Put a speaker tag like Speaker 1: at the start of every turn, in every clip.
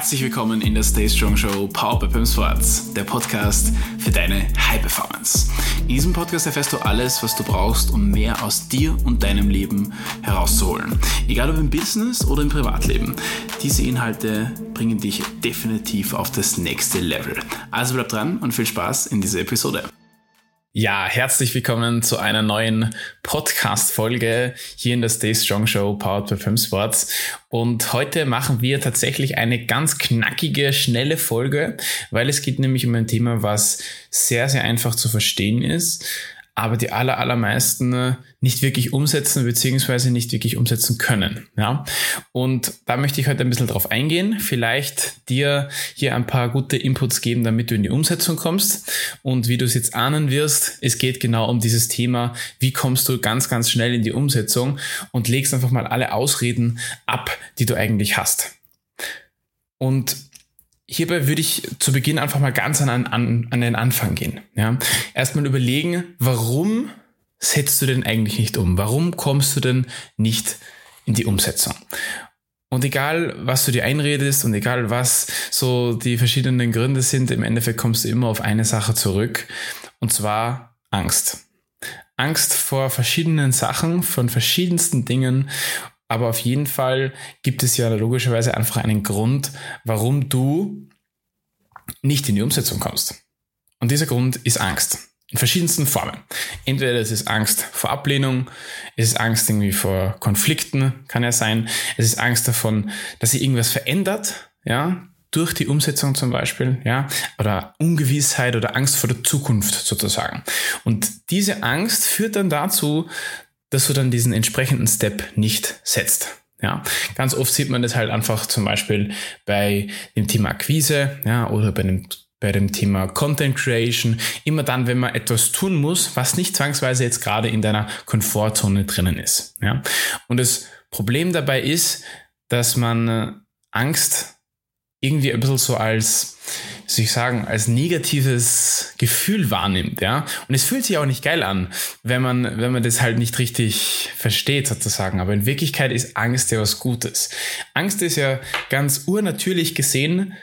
Speaker 1: Herzlich willkommen in der Stay Strong Show Power by Pim Sports, der Podcast für deine High Performance. In diesem Podcast erfährst du alles, was du brauchst, um mehr aus dir und deinem Leben herauszuholen. Egal ob im Business oder im Privatleben. Diese Inhalte bringen dich definitiv auf das nächste Level. Also bleib dran und viel Spaß in dieser Episode. Ja, herzlich willkommen zu einer neuen Podcast-Folge hier in der Stay Strong Show Powered by Film Sports. Und heute machen wir tatsächlich eine ganz knackige, schnelle Folge, weil es geht nämlich um ein Thema, was sehr, sehr einfach zu verstehen ist, aber die aller, allermeisten äh, nicht wirklich umsetzen beziehungsweise nicht wirklich umsetzen können. Ja? Und da möchte ich heute ein bisschen drauf eingehen, vielleicht dir hier ein paar gute Inputs geben, damit du in die Umsetzung kommst. Und wie du es jetzt ahnen wirst, es geht genau um dieses Thema, wie kommst du ganz, ganz schnell in die Umsetzung und legst einfach mal alle Ausreden ab, die du eigentlich hast. Und hierbei würde ich zu Beginn einfach mal ganz an, an, an den Anfang gehen. Ja? Erstmal überlegen, warum setzt du denn eigentlich nicht um? Warum kommst du denn nicht in die Umsetzung? Und egal, was du dir einredest und egal, was so die verschiedenen Gründe sind, im Endeffekt kommst du immer auf eine Sache zurück. Und zwar Angst. Angst vor verschiedenen Sachen, von verschiedensten Dingen. Aber auf jeden Fall gibt es ja logischerweise einfach einen Grund, warum du nicht in die Umsetzung kommst. Und dieser Grund ist Angst. In verschiedensten Formen. Entweder es ist Angst vor Ablehnung, es ist Angst irgendwie vor Konflikten, kann ja sein. Es ist Angst davon, dass sich irgendwas verändert, ja, durch die Umsetzung zum Beispiel, ja, oder Ungewissheit oder Angst vor der Zukunft sozusagen. Und diese Angst führt dann dazu, dass du dann diesen entsprechenden Step nicht setzt. Ja, ganz oft sieht man das halt einfach zum Beispiel bei dem Thema Akquise, ja, oder bei dem bei dem Thema Content Creation, immer dann, wenn man etwas tun muss, was nicht zwangsweise jetzt gerade in deiner Komfortzone drinnen ist. Ja? Und das Problem dabei ist, dass man äh, Angst irgendwie ein bisschen so als, wie soll ich sagen, als negatives Gefühl wahrnimmt, ja. Und es fühlt sich auch nicht geil an, wenn man, wenn man das halt nicht richtig versteht, sozusagen. Aber in Wirklichkeit ist Angst ja was Gutes. Angst ist ja ganz urnatürlich gesehen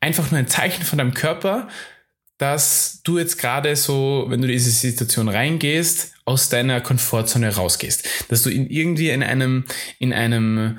Speaker 1: einfach nur ein Zeichen von deinem Körper, dass du jetzt gerade so, wenn du in diese Situation reingehst, aus deiner Komfortzone rausgehst. Dass du in irgendwie in einem, in einem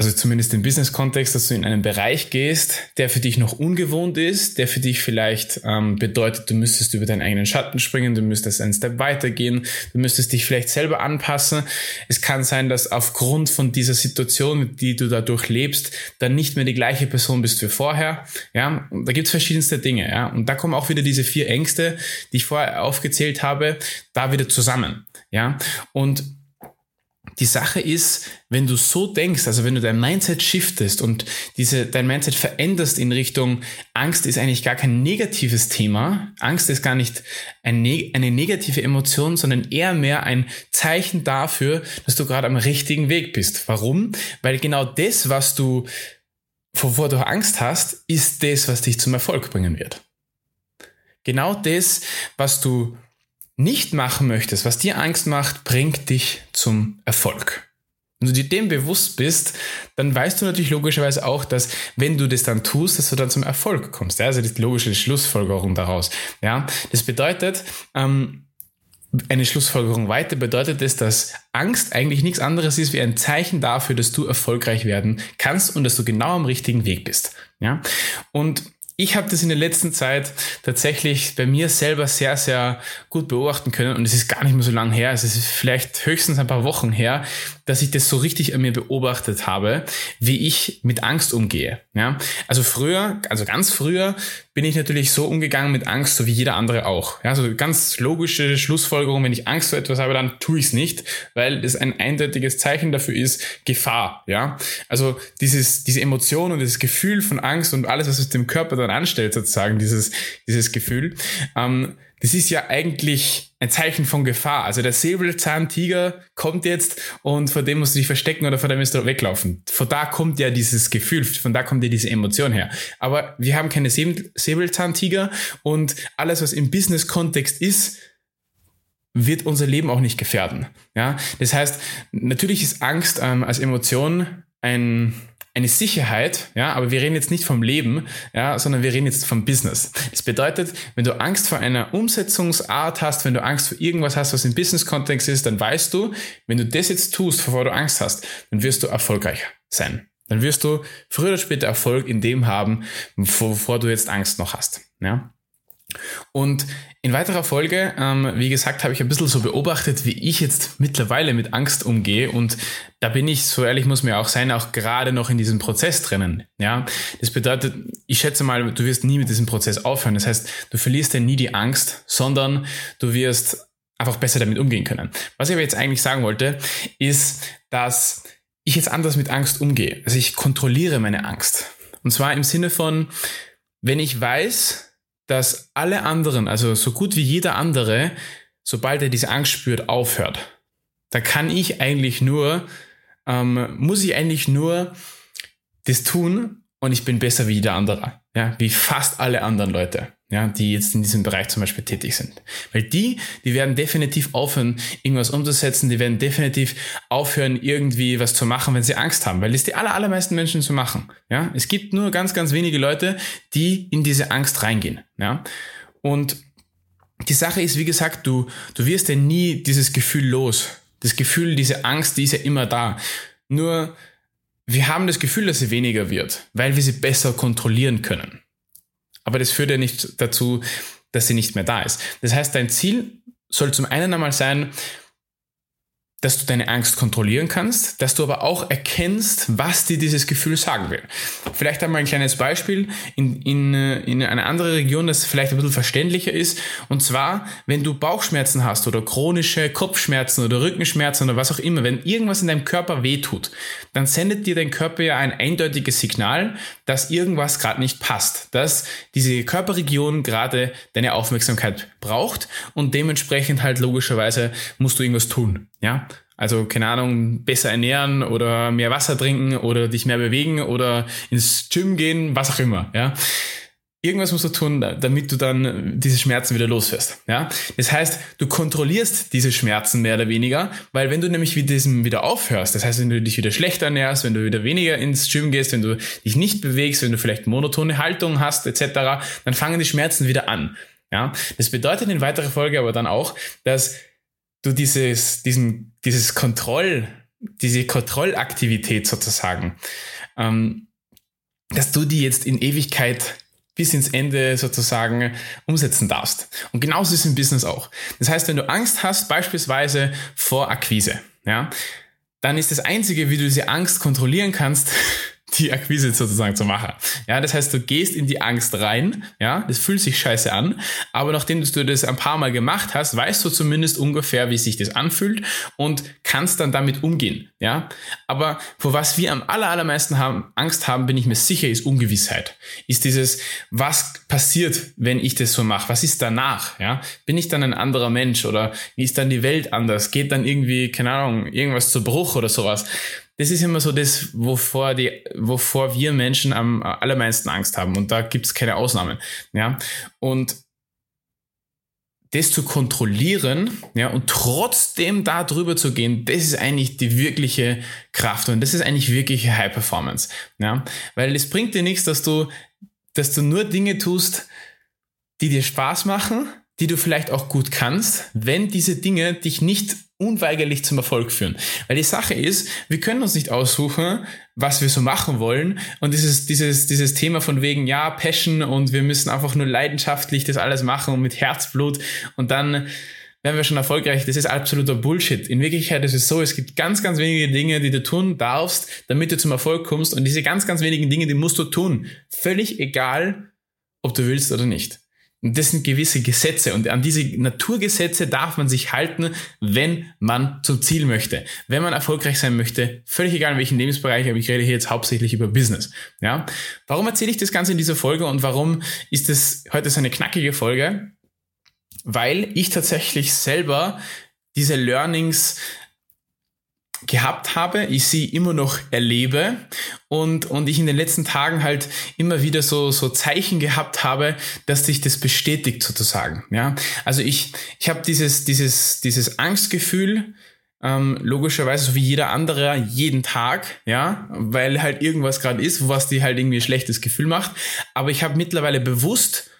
Speaker 1: also zumindest im Business-Kontext, dass du in einen Bereich gehst, der für dich noch ungewohnt ist, der für dich vielleicht ähm, bedeutet, du müsstest über deinen eigenen Schatten springen, du müsstest einen Step weitergehen, du müsstest dich vielleicht selber anpassen. Es kann sein, dass aufgrund von dieser Situation, die du dadurch lebst, dann nicht mehr die gleiche Person bist wie vorher. Ja, und da gibt's verschiedenste Dinge. Ja, und da kommen auch wieder diese vier Ängste, die ich vorher aufgezählt habe, da wieder zusammen. Ja, und die Sache ist, wenn du so denkst, also wenn du dein Mindset shiftest und diese, dein Mindset veränderst in Richtung Angst ist eigentlich gar kein negatives Thema. Angst ist gar nicht ein, eine negative Emotion, sondern eher mehr ein Zeichen dafür, dass du gerade am richtigen Weg bist. Warum? Weil genau das, was du, wovor du Angst hast, ist das, was dich zum Erfolg bringen wird. Genau das, was du nicht machen möchtest, was dir Angst macht, bringt dich zum Erfolg. Wenn du dir dem bewusst bist, dann weißt du natürlich logischerweise auch, dass wenn du das dann tust, dass du dann zum Erfolg kommst. Ja? Also die logische Schlussfolgerung daraus. Ja? Das bedeutet, ähm, eine Schlussfolgerung weiter bedeutet es, dass Angst eigentlich nichts anderes ist wie ein Zeichen dafür, dass du erfolgreich werden kannst und dass du genau am richtigen Weg bist. Ja? Und ich habe das in der letzten Zeit tatsächlich bei mir selber sehr, sehr gut beobachten können und es ist gar nicht mehr so lange her, es ist vielleicht höchstens ein paar Wochen her, dass ich das so richtig an mir beobachtet habe, wie ich mit Angst umgehe. Ja? Also früher, also ganz früher, bin ich natürlich so umgegangen mit Angst, so wie jeder andere auch. Ja, so ganz logische Schlussfolgerung, wenn ich Angst vor etwas habe, dann tue ich es nicht, weil das ein eindeutiges Zeichen dafür ist, Gefahr. Ja, also dieses, diese Emotion und dieses Gefühl von Angst und alles, was es dem Körper dann anstellt, sozusagen, dieses, dieses Gefühl, ähm, das ist ja eigentlich ein Zeichen von Gefahr. Also der Säbelzahntiger kommt jetzt und vor dem musst du dich verstecken oder vor dem musst du weglaufen. Von da kommt ja dieses Gefühl, von da kommt ja diese Emotion her. Aber wir haben keine Säbelzahntiger und alles, was im Business-Kontext ist, wird unser Leben auch nicht gefährden. Ja, das heißt, natürlich ist Angst ähm, als Emotion ein eine Sicherheit, ja, aber wir reden jetzt nicht vom Leben, ja, sondern wir reden jetzt vom Business. Das bedeutet, wenn du Angst vor einer Umsetzungsart hast, wenn du Angst vor irgendwas hast, was im Business-Kontext ist, dann weißt du, wenn du das jetzt tust, bevor du Angst hast, dann wirst du erfolgreich sein. Dann wirst du früher oder später Erfolg in dem haben, wovor du jetzt Angst noch hast, ja. Und in weiterer Folge, ähm, wie gesagt, habe ich ein bisschen so beobachtet, wie ich jetzt mittlerweile mit Angst umgehe. Und da bin ich, so ehrlich muss mir auch sein, auch gerade noch in diesem Prozess drinnen. Ja, das bedeutet, ich schätze mal, du wirst nie mit diesem Prozess aufhören. Das heißt, du verlierst ja nie die Angst, sondern du wirst einfach besser damit umgehen können. Was ich aber jetzt eigentlich sagen wollte, ist, dass ich jetzt anders mit Angst umgehe. Also ich kontrolliere meine Angst. Und zwar im Sinne von, wenn ich weiß, dass alle anderen, also so gut wie jeder andere, sobald er diese Angst spürt, aufhört. Da kann ich eigentlich nur, ähm, muss ich eigentlich nur das tun und ich bin besser wie jeder andere. Ja, wie fast alle anderen Leute ja, die jetzt in diesem Bereich zum Beispiel tätig sind. Weil die, die werden definitiv aufhören, irgendwas umzusetzen, die werden definitiv aufhören, irgendwie was zu machen, wenn sie Angst haben, weil das die aller, allermeisten Menschen zu machen. Ja, es gibt nur ganz, ganz wenige Leute, die in diese Angst reingehen. Ja, und die Sache ist, wie gesagt, du, du wirst ja nie dieses Gefühl los. Das Gefühl, diese Angst, die ist ja immer da. Nur, wir haben das Gefühl, dass sie weniger wird, weil wir sie besser kontrollieren können. Aber das führt ja nicht dazu, dass sie nicht mehr da ist. Das heißt, dein Ziel soll zum einen einmal sein, dass du deine Angst kontrollieren kannst, dass du aber auch erkennst, was dir dieses Gefühl sagen will. Vielleicht einmal ein kleines Beispiel in, in, in eine andere Region, das vielleicht ein bisschen verständlicher ist. Und zwar, wenn du Bauchschmerzen hast oder chronische Kopfschmerzen oder Rückenschmerzen oder was auch immer, wenn irgendwas in deinem Körper wehtut, dann sendet dir dein Körper ja ein eindeutiges Signal, dass irgendwas gerade nicht passt, dass diese Körperregion gerade deine Aufmerksamkeit braucht und dementsprechend halt logischerweise musst du irgendwas tun. Ja, also keine Ahnung, besser ernähren oder mehr Wasser trinken oder dich mehr bewegen oder ins Gym gehen, was auch immer. Ja, irgendwas musst du tun, damit du dann diese Schmerzen wieder loswirst. Ja, das heißt, du kontrollierst diese Schmerzen mehr oder weniger, weil wenn du nämlich mit diesem wieder aufhörst, das heißt, wenn du dich wieder schlechter ernährst, wenn du wieder weniger ins Gym gehst, wenn du dich nicht bewegst, wenn du vielleicht monotone Haltung hast etc., dann fangen die Schmerzen wieder an. Ja, das bedeutet in weiterer Folge aber dann auch, dass du dieses, diesen, dieses Kontroll, diese Kontrollaktivität sozusagen, ähm, dass du die jetzt in Ewigkeit bis ins Ende sozusagen umsetzen darfst. Und genauso ist es im Business auch. Das heißt, wenn du Angst hast, beispielsweise vor Akquise, ja, dann ist das Einzige, wie du diese Angst kontrollieren kannst, die Akquise sozusagen zu machen. Ja, das heißt, du gehst in die Angst rein, ja, das fühlt sich scheiße an, aber nachdem du das ein paar Mal gemacht hast, weißt du zumindest ungefähr, wie sich das anfühlt und kannst dann damit umgehen, ja. Aber vor was wir am aller, allermeisten haben, Angst haben, bin ich mir sicher, ist Ungewissheit. Ist dieses, was passiert, wenn ich das so mache? Was ist danach, ja? Bin ich dann ein anderer Mensch oder wie ist dann die Welt anders? Geht dann irgendwie, keine Ahnung, irgendwas zu Bruch oder sowas? Das ist immer so das, wovor, die, wovor wir Menschen am allermeisten Angst haben. Und da gibt es keine Ausnahmen. Ja? Und das zu kontrollieren, ja, und trotzdem da drüber zu gehen, das ist eigentlich die wirkliche Kraft und das ist eigentlich wirkliche High Performance, ja, weil es bringt dir nichts, dass du, dass du nur Dinge tust, die dir Spaß machen, die du vielleicht auch gut kannst, wenn diese Dinge dich nicht unweigerlich zum Erfolg führen. Weil die Sache ist, wir können uns nicht aussuchen, was wir so machen wollen. Und dieses, dieses, dieses Thema von wegen, ja, Passion und wir müssen einfach nur leidenschaftlich das alles machen und mit Herzblut und dann werden wir schon erfolgreich. Das ist absoluter Bullshit. In Wirklichkeit ist es so, es gibt ganz, ganz wenige Dinge, die du tun darfst, damit du zum Erfolg kommst. Und diese ganz, ganz wenigen Dinge, die musst du tun. Völlig egal, ob du willst oder nicht. Und das sind gewisse Gesetze und an diese Naturgesetze darf man sich halten, wenn man zum Ziel möchte. Wenn man erfolgreich sein möchte, völlig egal in welchem Lebensbereich, aber ich rede hier jetzt hauptsächlich über Business. Ja? Warum erzähle ich das Ganze in dieser Folge und warum ist es heute so eine knackige Folge? Weil ich tatsächlich selber diese Learnings gehabt habe, ich sie immer noch erlebe und, und ich in den letzten Tagen halt immer wieder so, so Zeichen gehabt habe, dass sich das bestätigt sozusagen. Ja, also ich, ich habe dieses, dieses, dieses Angstgefühl, ähm, logischerweise so wie jeder andere jeden Tag, ja, weil halt irgendwas gerade ist, was dir halt irgendwie ein schlechtes Gefühl macht. Aber ich habe mittlerweile bewusst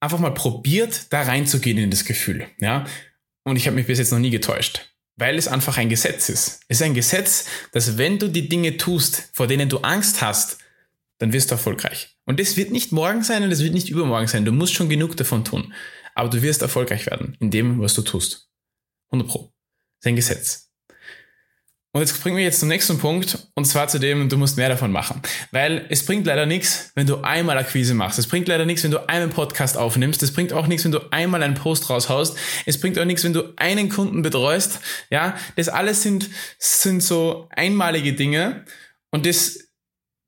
Speaker 1: einfach mal probiert, da reinzugehen in das Gefühl, ja. Und ich habe mich bis jetzt noch nie getäuscht, weil es einfach ein Gesetz ist. Es ist ein Gesetz, dass wenn du die Dinge tust, vor denen du Angst hast, dann wirst du erfolgreich. Und das wird nicht morgen sein und das wird nicht übermorgen sein. Du musst schon genug davon tun. Aber du wirst erfolgreich werden in dem, was du tust. 100 Pro. Das ist ein Gesetz. Und jetzt bringen wir jetzt zum nächsten Punkt, und zwar zu dem, du musst mehr davon machen. Weil es bringt leider nichts, wenn du einmal Akquise machst. Es bringt leider nichts, wenn du einen Podcast aufnimmst. Es bringt auch nichts, wenn du einmal einen Post raushaust. Es bringt auch nichts, wenn du einen Kunden betreust. Ja, das alles sind, sind so einmalige Dinge. Und das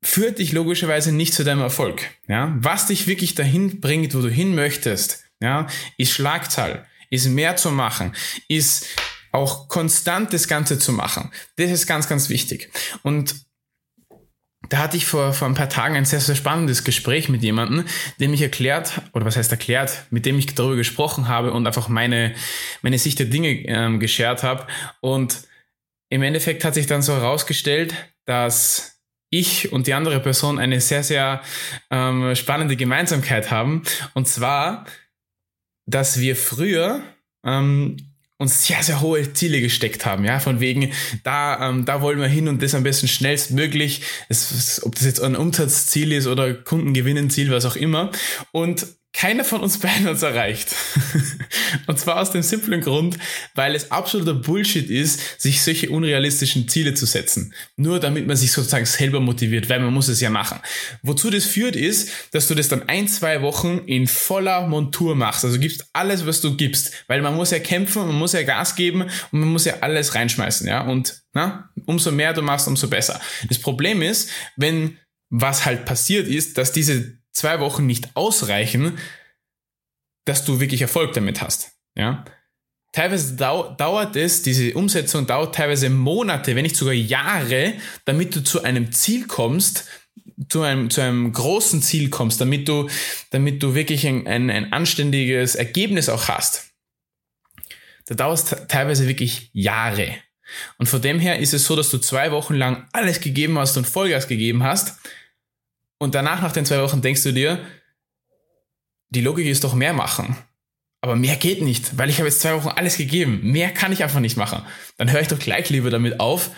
Speaker 1: führt dich logischerweise nicht zu deinem Erfolg. Ja, was dich wirklich dahin bringt, wo du hin möchtest, ja, ist Schlagzahl, ist mehr zu machen, ist auch konstant das Ganze zu machen. Das ist ganz, ganz wichtig. Und da hatte ich vor, vor ein paar Tagen ein sehr, sehr spannendes Gespräch mit jemandem, dem ich erklärt, oder was heißt erklärt, mit dem ich darüber gesprochen habe und einfach meine, meine Sicht der Dinge ähm, geschert habe. Und im Endeffekt hat sich dann so herausgestellt, dass ich und die andere Person eine sehr, sehr ähm, spannende Gemeinsamkeit haben. Und zwar, dass wir früher ähm, uns sehr, sehr hohe Ziele gesteckt haben, ja, von wegen, da, ähm, da wollen wir hin und das am besten schnellstmöglich, es, ob das jetzt ein Umsatzziel ist oder Kundengewinnenziel, was auch immer. Und keiner von uns beiden es erreicht. und zwar aus dem simplen Grund, weil es absoluter Bullshit ist, sich solche unrealistischen Ziele zu setzen. Nur damit man sich sozusagen selber motiviert, weil man muss es ja machen. Wozu das führt ist, dass du das dann ein, zwei Wochen in voller Montur machst. Also gibst alles, was du gibst. Weil man muss ja kämpfen, man muss ja Gas geben und man muss ja alles reinschmeißen, ja. Und, na, umso mehr du machst, umso besser. Das Problem ist, wenn was halt passiert ist, dass diese zwei Wochen nicht ausreichen, dass du wirklich Erfolg damit hast. Ja? Teilweise dau dauert es, diese Umsetzung dauert teilweise Monate, wenn nicht sogar Jahre, damit du zu einem Ziel kommst, zu einem, zu einem großen Ziel kommst, damit du, damit du wirklich ein, ein, ein anständiges Ergebnis auch hast. Da dauert es teilweise wirklich Jahre. Und von dem her ist es so, dass du zwei Wochen lang alles gegeben hast und Vollgas gegeben hast, und danach, nach den zwei Wochen, denkst du dir, die Logik ist doch mehr machen. Aber mehr geht nicht, weil ich habe jetzt zwei Wochen alles gegeben. Mehr kann ich einfach nicht machen. Dann höre ich doch gleich lieber damit auf,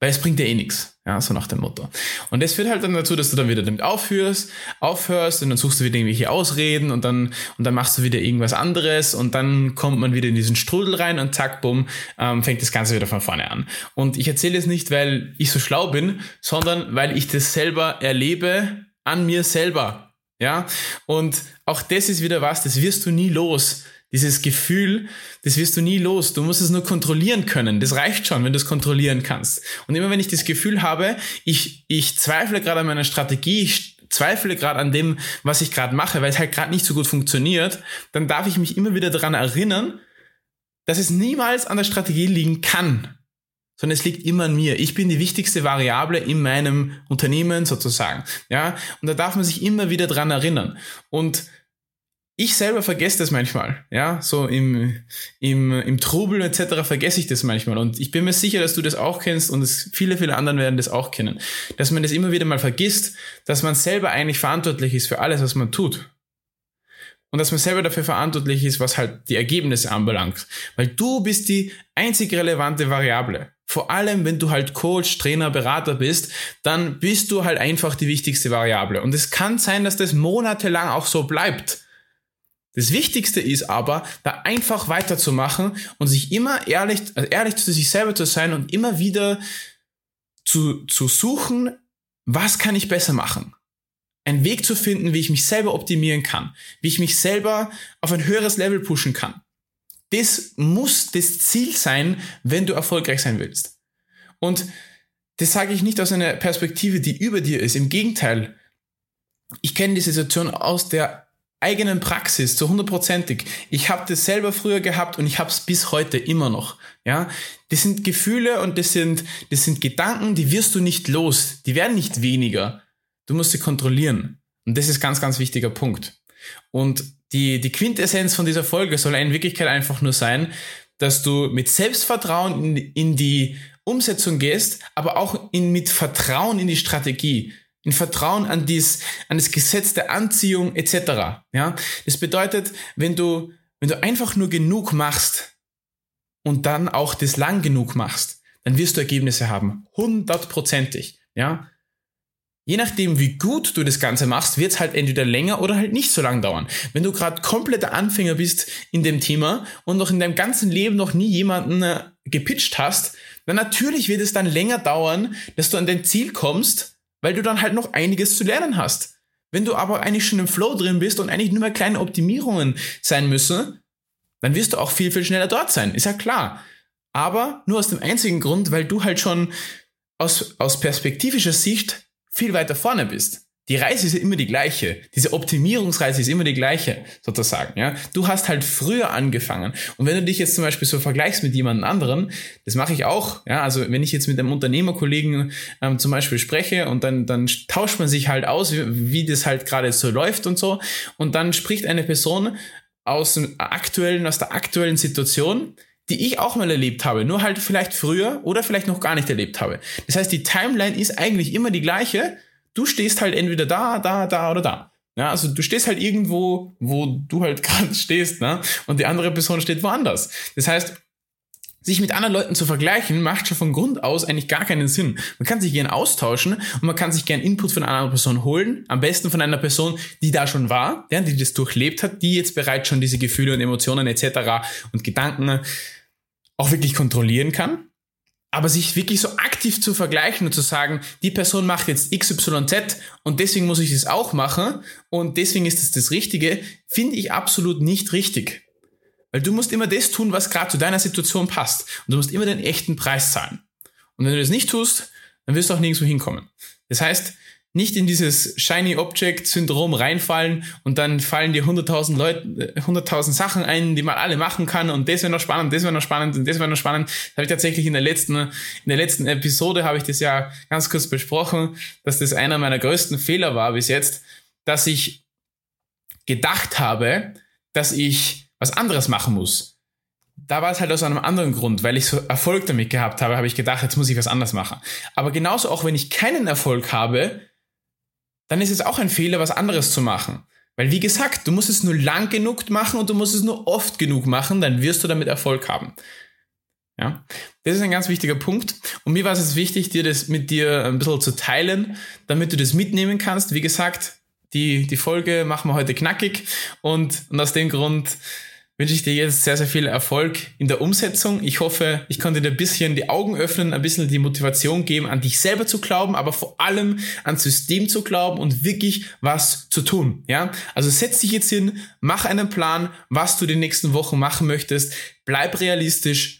Speaker 1: weil es bringt dir eh nichts. Ja, so nach dem Motto. Und das führt halt dann dazu, dass du dann wieder damit aufhörst, aufhörst und dann suchst du wieder irgendwelche Ausreden und dann, und dann machst du wieder irgendwas anderes und dann kommt man wieder in diesen Strudel rein und zack, bumm, ähm, fängt das Ganze wieder von vorne an. Und ich erzähle es nicht, weil ich so schlau bin, sondern weil ich das selber erlebe an mir selber. Ja, und auch das ist wieder was, das wirst du nie los. Dieses Gefühl, das wirst du nie los. Du musst es nur kontrollieren können. Das reicht schon, wenn du es kontrollieren kannst. Und immer wenn ich das Gefühl habe, ich, ich zweifle gerade an meiner Strategie, ich zweifle gerade an dem, was ich gerade mache, weil es halt gerade nicht so gut funktioniert, dann darf ich mich immer wieder daran erinnern, dass es niemals an der Strategie liegen kann sondern es liegt immer an mir. Ich bin die wichtigste Variable in meinem Unternehmen sozusagen. Ja, und da darf man sich immer wieder dran erinnern. Und ich selber vergesse das manchmal, ja, so im, im, im Trubel etc. vergesse ich das manchmal. Und ich bin mir sicher, dass du das auch kennst und es, viele, viele anderen werden das auch kennen. Dass man das immer wieder mal vergisst, dass man selber eigentlich verantwortlich ist für alles, was man tut und dass man selber dafür verantwortlich ist, was halt die Ergebnisse anbelangt. Weil du bist die einzig relevante Variable. Vor allem, wenn du halt Coach, Trainer, Berater bist, dann bist du halt einfach die wichtigste Variable. Und es kann sein, dass das monatelang auch so bleibt. Das Wichtigste ist aber, da einfach weiterzumachen und sich immer ehrlich, also ehrlich zu sich selber zu sein und immer wieder zu, zu suchen, was kann ich besser machen? einen Weg zu finden, wie ich mich selber optimieren kann, wie ich mich selber auf ein höheres Level pushen kann. Das muss das Ziel sein, wenn du erfolgreich sein willst. Und das sage ich nicht aus einer Perspektive, die über dir ist. Im Gegenteil, ich kenne die Situation aus der eigenen Praxis zu hundertprozentig. Ich habe das selber früher gehabt und ich habe es bis heute immer noch. Ja, das sind Gefühle und das sind das sind Gedanken, die wirst du nicht los. Die werden nicht weniger. Du musst sie kontrollieren. Und das ist ganz, ganz wichtiger Punkt. Und die, die Quintessenz von dieser Folge soll in Wirklichkeit einfach nur sein, dass du mit Selbstvertrauen in, in die Umsetzung gehst, aber auch in, mit Vertrauen in die Strategie, in Vertrauen an, dies, an das Gesetz der Anziehung etc. Ja, das bedeutet, wenn du, wenn du einfach nur genug machst und dann auch das lang genug machst, dann wirst du Ergebnisse haben, hundertprozentig. Ja, Je nachdem, wie gut du das Ganze machst, wird es halt entweder länger oder halt nicht so lang dauern. Wenn du gerade kompletter Anfänger bist in dem Thema und noch in deinem ganzen Leben noch nie jemanden äh, gepitcht hast, dann natürlich wird es dann länger dauern, dass du an dein Ziel kommst, weil du dann halt noch einiges zu lernen hast. Wenn du aber eigentlich schon im Flow drin bist und eigentlich nur mehr kleine Optimierungen sein müssen, dann wirst du auch viel, viel schneller dort sein. Ist ja klar. Aber nur aus dem einzigen Grund, weil du halt schon aus, aus perspektivischer Sicht viel weiter vorne bist. Die Reise ist ja immer die gleiche. Diese Optimierungsreise ist immer die gleiche, sozusagen. Ja, du hast halt früher angefangen. Und wenn du dich jetzt zum Beispiel so vergleichst mit jemand anderen, das mache ich auch. Ja, also wenn ich jetzt mit einem Unternehmerkollegen ähm, zum Beispiel spreche und dann dann tauscht man sich halt aus, wie, wie das halt gerade so läuft und so. Und dann spricht eine Person aus dem aktuellen, aus der aktuellen Situation, die ich auch mal erlebt habe, nur halt vielleicht früher oder vielleicht noch gar nicht erlebt habe. Das heißt, die Timeline ist eigentlich immer die gleiche. Du stehst halt entweder da, da, da oder da. Ja, also du stehst halt irgendwo, wo du halt gerade stehst, ne? Und die andere Person steht woanders. Das heißt, sich mit anderen Leuten zu vergleichen, macht schon von Grund aus eigentlich gar keinen Sinn. Man kann sich gern austauschen und man kann sich gern Input von einer anderen Person holen. Am besten von einer Person, die da schon war, ja, die das durchlebt hat, die jetzt bereits schon diese Gefühle und Emotionen etc. und Gedanken auch wirklich kontrollieren kann. Aber sich wirklich so aktiv zu vergleichen und zu sagen, die Person macht jetzt XYZ und deswegen muss ich das auch machen und deswegen ist das das Richtige, finde ich absolut nicht richtig. Weil du musst immer das tun, was gerade zu deiner Situation passt. Und du musst immer den echten Preis zahlen. Und wenn du das nicht tust, dann wirst du auch nirgendwo hinkommen. Das heißt, nicht in dieses Shiny Object Syndrom reinfallen und dann fallen dir 100.000 Leute, 100.000 Sachen ein, die man alle machen kann und das wäre noch spannend, das wäre noch spannend und das wäre noch spannend. Das habe ich tatsächlich in der letzten, in der letzten Episode habe ich das ja ganz kurz besprochen, dass das einer meiner größten Fehler war bis jetzt, dass ich gedacht habe, dass ich was anderes machen muss. Da war es halt aus einem anderen Grund, weil ich so Erfolg damit gehabt habe, habe ich gedacht, jetzt muss ich was anderes machen. Aber genauso auch wenn ich keinen Erfolg habe, dann ist es auch ein Fehler, was anderes zu machen. Weil wie gesagt, du musst es nur lang genug machen und du musst es nur oft genug machen, dann wirst du damit Erfolg haben. Ja, das ist ein ganz wichtiger Punkt. Und mir war es wichtig, dir das mit dir ein bisschen zu teilen, damit du das mitnehmen kannst. Wie gesagt, die, die Folge machen wir heute knackig und, und aus dem Grund wünsche ich dir jetzt sehr, sehr viel Erfolg in der Umsetzung. Ich hoffe, ich konnte dir ein bisschen die Augen öffnen, ein bisschen die Motivation geben, an dich selber zu glauben, aber vor allem ans System zu glauben und wirklich was zu tun. Ja, also setz dich jetzt hin, mach einen Plan, was du die nächsten Wochen machen möchtest, bleib realistisch,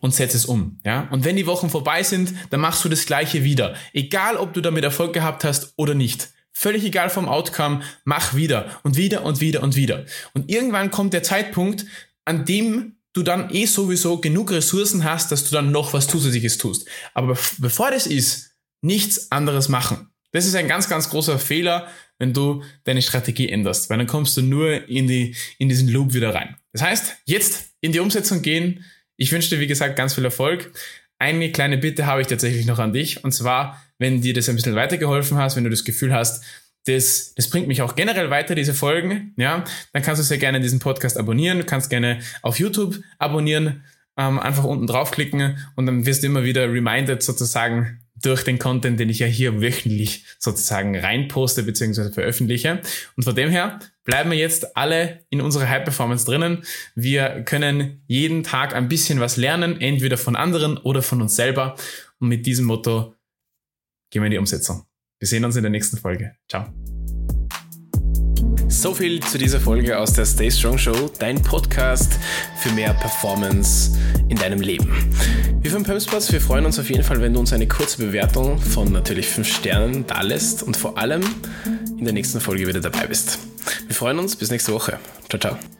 Speaker 1: und setz es um, ja? Und wenn die Wochen vorbei sind, dann machst du das gleiche wieder. Egal, ob du damit Erfolg gehabt hast oder nicht. Völlig egal vom Outcome, mach wieder und wieder und wieder und wieder. Und irgendwann kommt der Zeitpunkt, an dem du dann eh sowieso genug Ressourcen hast, dass du dann noch was Zusätzliches tust. Aber bevor das ist, nichts anderes machen. Das ist ein ganz, ganz großer Fehler, wenn du deine Strategie änderst, weil dann kommst du nur in, die, in diesen Loop wieder rein. Das heißt, jetzt in die Umsetzung gehen. Ich wünsche dir, wie gesagt, ganz viel Erfolg. Eine kleine Bitte habe ich tatsächlich noch an dich, und zwar, wenn dir das ein bisschen weitergeholfen hast, wenn du das Gefühl hast, das, das bringt mich auch generell weiter, diese Folgen, ja, dann kannst du sehr gerne diesen Podcast abonnieren, du kannst gerne auf YouTube abonnieren, ähm, einfach unten draufklicken und dann wirst du immer wieder reminded sozusagen durch den Content, den ich ja hier wöchentlich sozusagen reinposte bzw. veröffentliche. Und von dem her bleiben wir jetzt alle in unserer High Performance drinnen. Wir können jeden Tag ein bisschen was lernen, entweder von anderen oder von uns selber. Und mit diesem Motto gehen wir in die Umsetzung. Wir sehen uns in der nächsten Folge. Ciao. So viel zu dieser Folge aus der Stay Strong Show, dein Podcast für mehr Performance in deinem Leben. Wir von Pumspots, wir freuen uns auf jeden Fall, wenn du uns eine kurze Bewertung von natürlich 5 Sternen da lässt und vor allem in der nächsten Folge wieder dabei bist. Wir freuen uns, bis nächste Woche. Ciao, ciao.